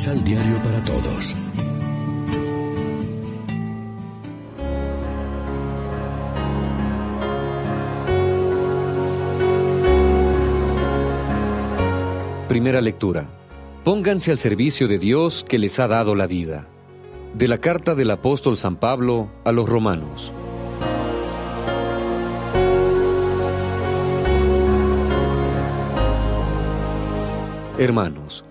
Misal Diario para Todos. Primera lectura. Pónganse al servicio de Dios que les ha dado la vida. De la carta del apóstol San Pablo a los romanos. Hermanos,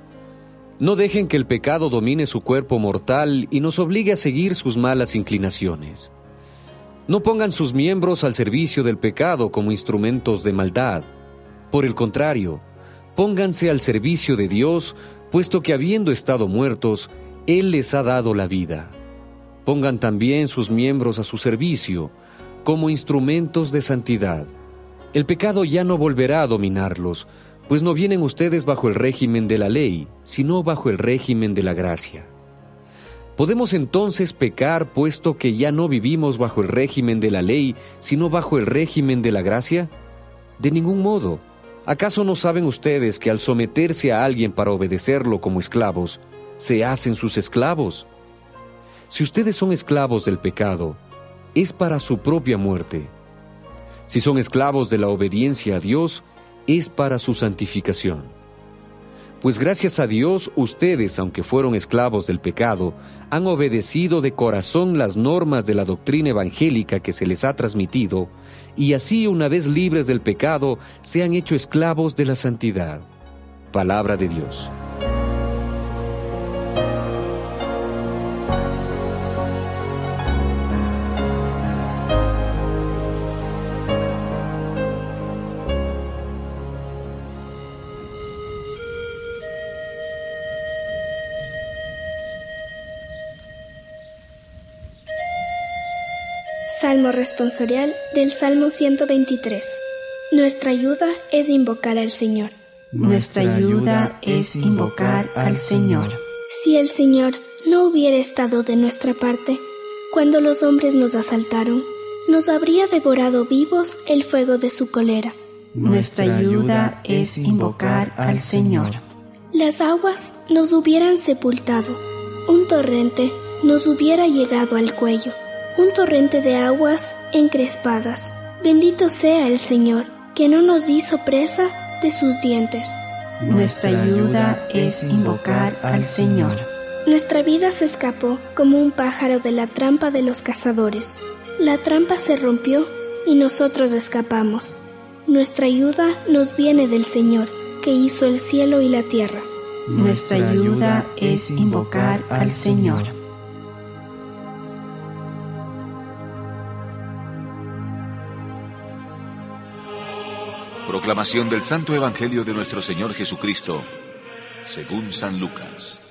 no dejen que el pecado domine su cuerpo mortal y nos obligue a seguir sus malas inclinaciones. No pongan sus miembros al servicio del pecado como instrumentos de maldad. Por el contrario, pónganse al servicio de Dios, puesto que habiendo estado muertos, Él les ha dado la vida. Pongan también sus miembros a su servicio, como instrumentos de santidad. El pecado ya no volverá a dominarlos, pues no vienen ustedes bajo el régimen de la ley, sino bajo el régimen de la gracia. ¿Podemos entonces pecar puesto que ya no vivimos bajo el régimen de la ley, sino bajo el régimen de la gracia? De ningún modo. ¿Acaso no saben ustedes que al someterse a alguien para obedecerlo como esclavos, se hacen sus esclavos? Si ustedes son esclavos del pecado, es para su propia muerte. Si son esclavos de la obediencia a Dios, es para su santificación. Pues gracias a Dios ustedes, aunque fueron esclavos del pecado, han obedecido de corazón las normas de la doctrina evangélica que se les ha transmitido, y así una vez libres del pecado, se han hecho esclavos de la santidad. Palabra de Dios. Salmo responsorial del Salmo 123. Nuestra ayuda es invocar al Señor. Nuestra ayuda es invocar al Señor. Si el Señor no hubiera estado de nuestra parte, cuando los hombres nos asaltaron, nos habría devorado vivos el fuego de su cólera. Nuestra ayuda es invocar al Señor. Las aguas nos hubieran sepultado, un torrente nos hubiera llegado al cuello un torrente de aguas encrespadas. Bendito sea el Señor, que no nos hizo presa de sus dientes. Nuestra ayuda es invocar al Señor. Nuestra vida se escapó como un pájaro de la trampa de los cazadores. La trampa se rompió y nosotros escapamos. Nuestra ayuda nos viene del Señor, que hizo el cielo y la tierra. Nuestra ayuda es invocar al Señor. Proclamación del Santo Evangelio de nuestro Señor Jesucristo, según San Lucas.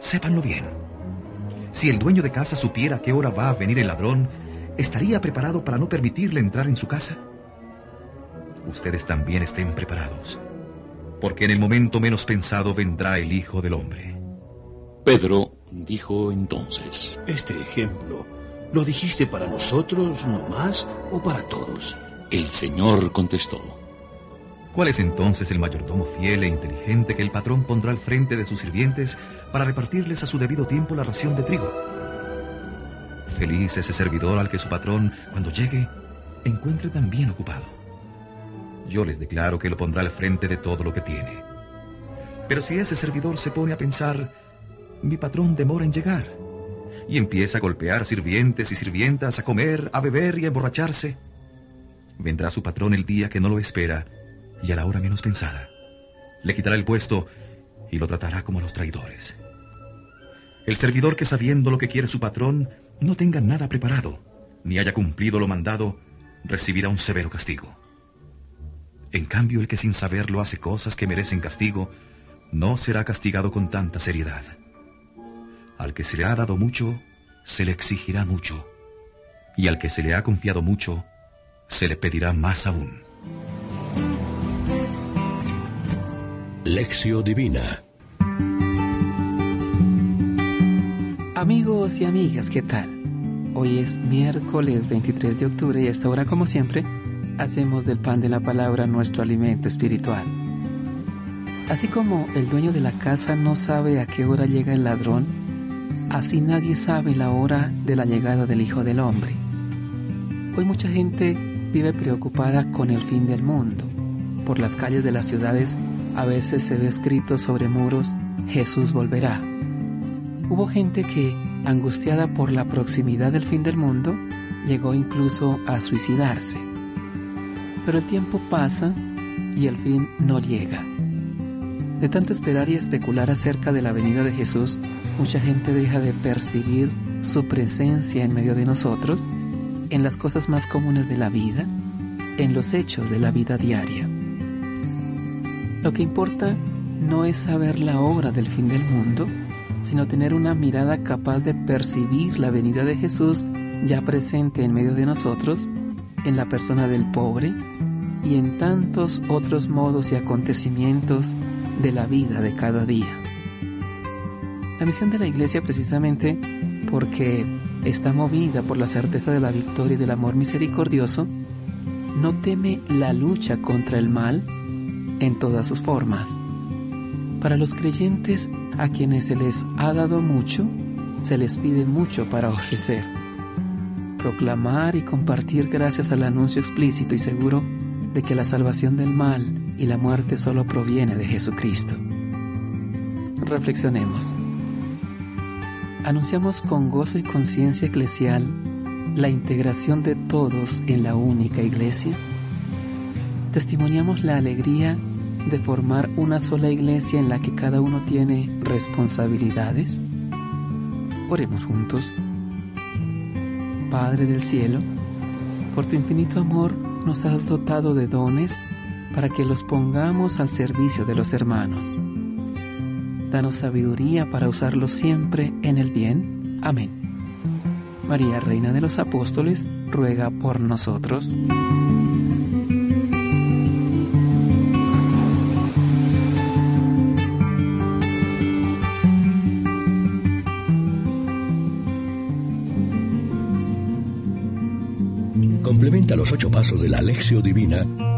Sépanlo bien. Si el dueño de casa supiera a qué hora va a venir el ladrón, ¿estaría preparado para no permitirle entrar en su casa? Ustedes también estén preparados, porque en el momento menos pensado vendrá el Hijo del Hombre. Pedro dijo entonces, Este ejemplo ¿Lo dijiste para nosotros nomás o para todos? El Señor contestó. ¿Cuál es entonces el mayordomo fiel e inteligente que el patrón pondrá al frente de sus sirvientes para repartirles a su debido tiempo la ración de trigo? Feliz ese servidor al que su patrón, cuando llegue, encuentre tan bien ocupado. Yo les declaro que lo pondrá al frente de todo lo que tiene. Pero si ese servidor se pone a pensar, mi patrón demora en llegar, y empieza a golpear sirvientes y sirvientas, a comer, a beber y a emborracharse. Vendrá su patrón el día que no lo espera y a la hora menos pensada. Le quitará el puesto y lo tratará como a los traidores. El servidor que sabiendo lo que quiere su patrón no tenga nada preparado, ni haya cumplido lo mandado, recibirá un severo castigo. En cambio, el que sin saberlo hace cosas que merecen castigo, no será castigado con tanta seriedad. Al que se le ha dado mucho, se le exigirá mucho. Y al que se le ha confiado mucho, se le pedirá más aún. Lección Divina Amigos y amigas, ¿qué tal? Hoy es miércoles 23 de octubre y a esta hora, como siempre, hacemos del pan de la palabra nuestro alimento espiritual. Así como el dueño de la casa no sabe a qué hora llega el ladrón, así nadie sabe la hora de la llegada del Hijo del Hombre. Hoy mucha gente vive preocupada con el fin del mundo. Por las calles de las ciudades a veces se ve escrito sobre muros, Jesús volverá. Hubo gente que, angustiada por la proximidad del fin del mundo, llegó incluso a suicidarse. Pero el tiempo pasa y el fin no llega. De tanto esperar y especular acerca de la venida de Jesús, mucha gente deja de percibir su presencia en medio de nosotros, en las cosas más comunes de la vida, en los hechos de la vida diaria. Lo que importa no es saber la obra del fin del mundo, sino tener una mirada capaz de percibir la venida de Jesús ya presente en medio de nosotros, en la persona del pobre y en tantos otros modos y acontecimientos de la vida de cada día. La misión de la iglesia precisamente porque está movida por la certeza de la victoria y del amor misericordioso, no teme la lucha contra el mal en todas sus formas. Para los creyentes a quienes se les ha dado mucho, se les pide mucho para ofrecer. Proclamar y compartir gracias al anuncio explícito y seguro de que la salvación del mal y la muerte solo proviene de Jesucristo. Reflexionemos. Anunciamos con gozo y conciencia eclesial la integración de todos en la única iglesia. Testimoniamos la alegría de formar una sola iglesia en la que cada uno tiene responsabilidades. Oremos juntos. Padre del cielo, por tu infinito amor nos has dotado de dones para que los pongamos al servicio de los hermanos. Danos sabiduría para usarlos siempre en el bien. Amén. María, Reina de los Apóstoles, ruega por nosotros. Complementa los ocho pasos de la Alexio Divina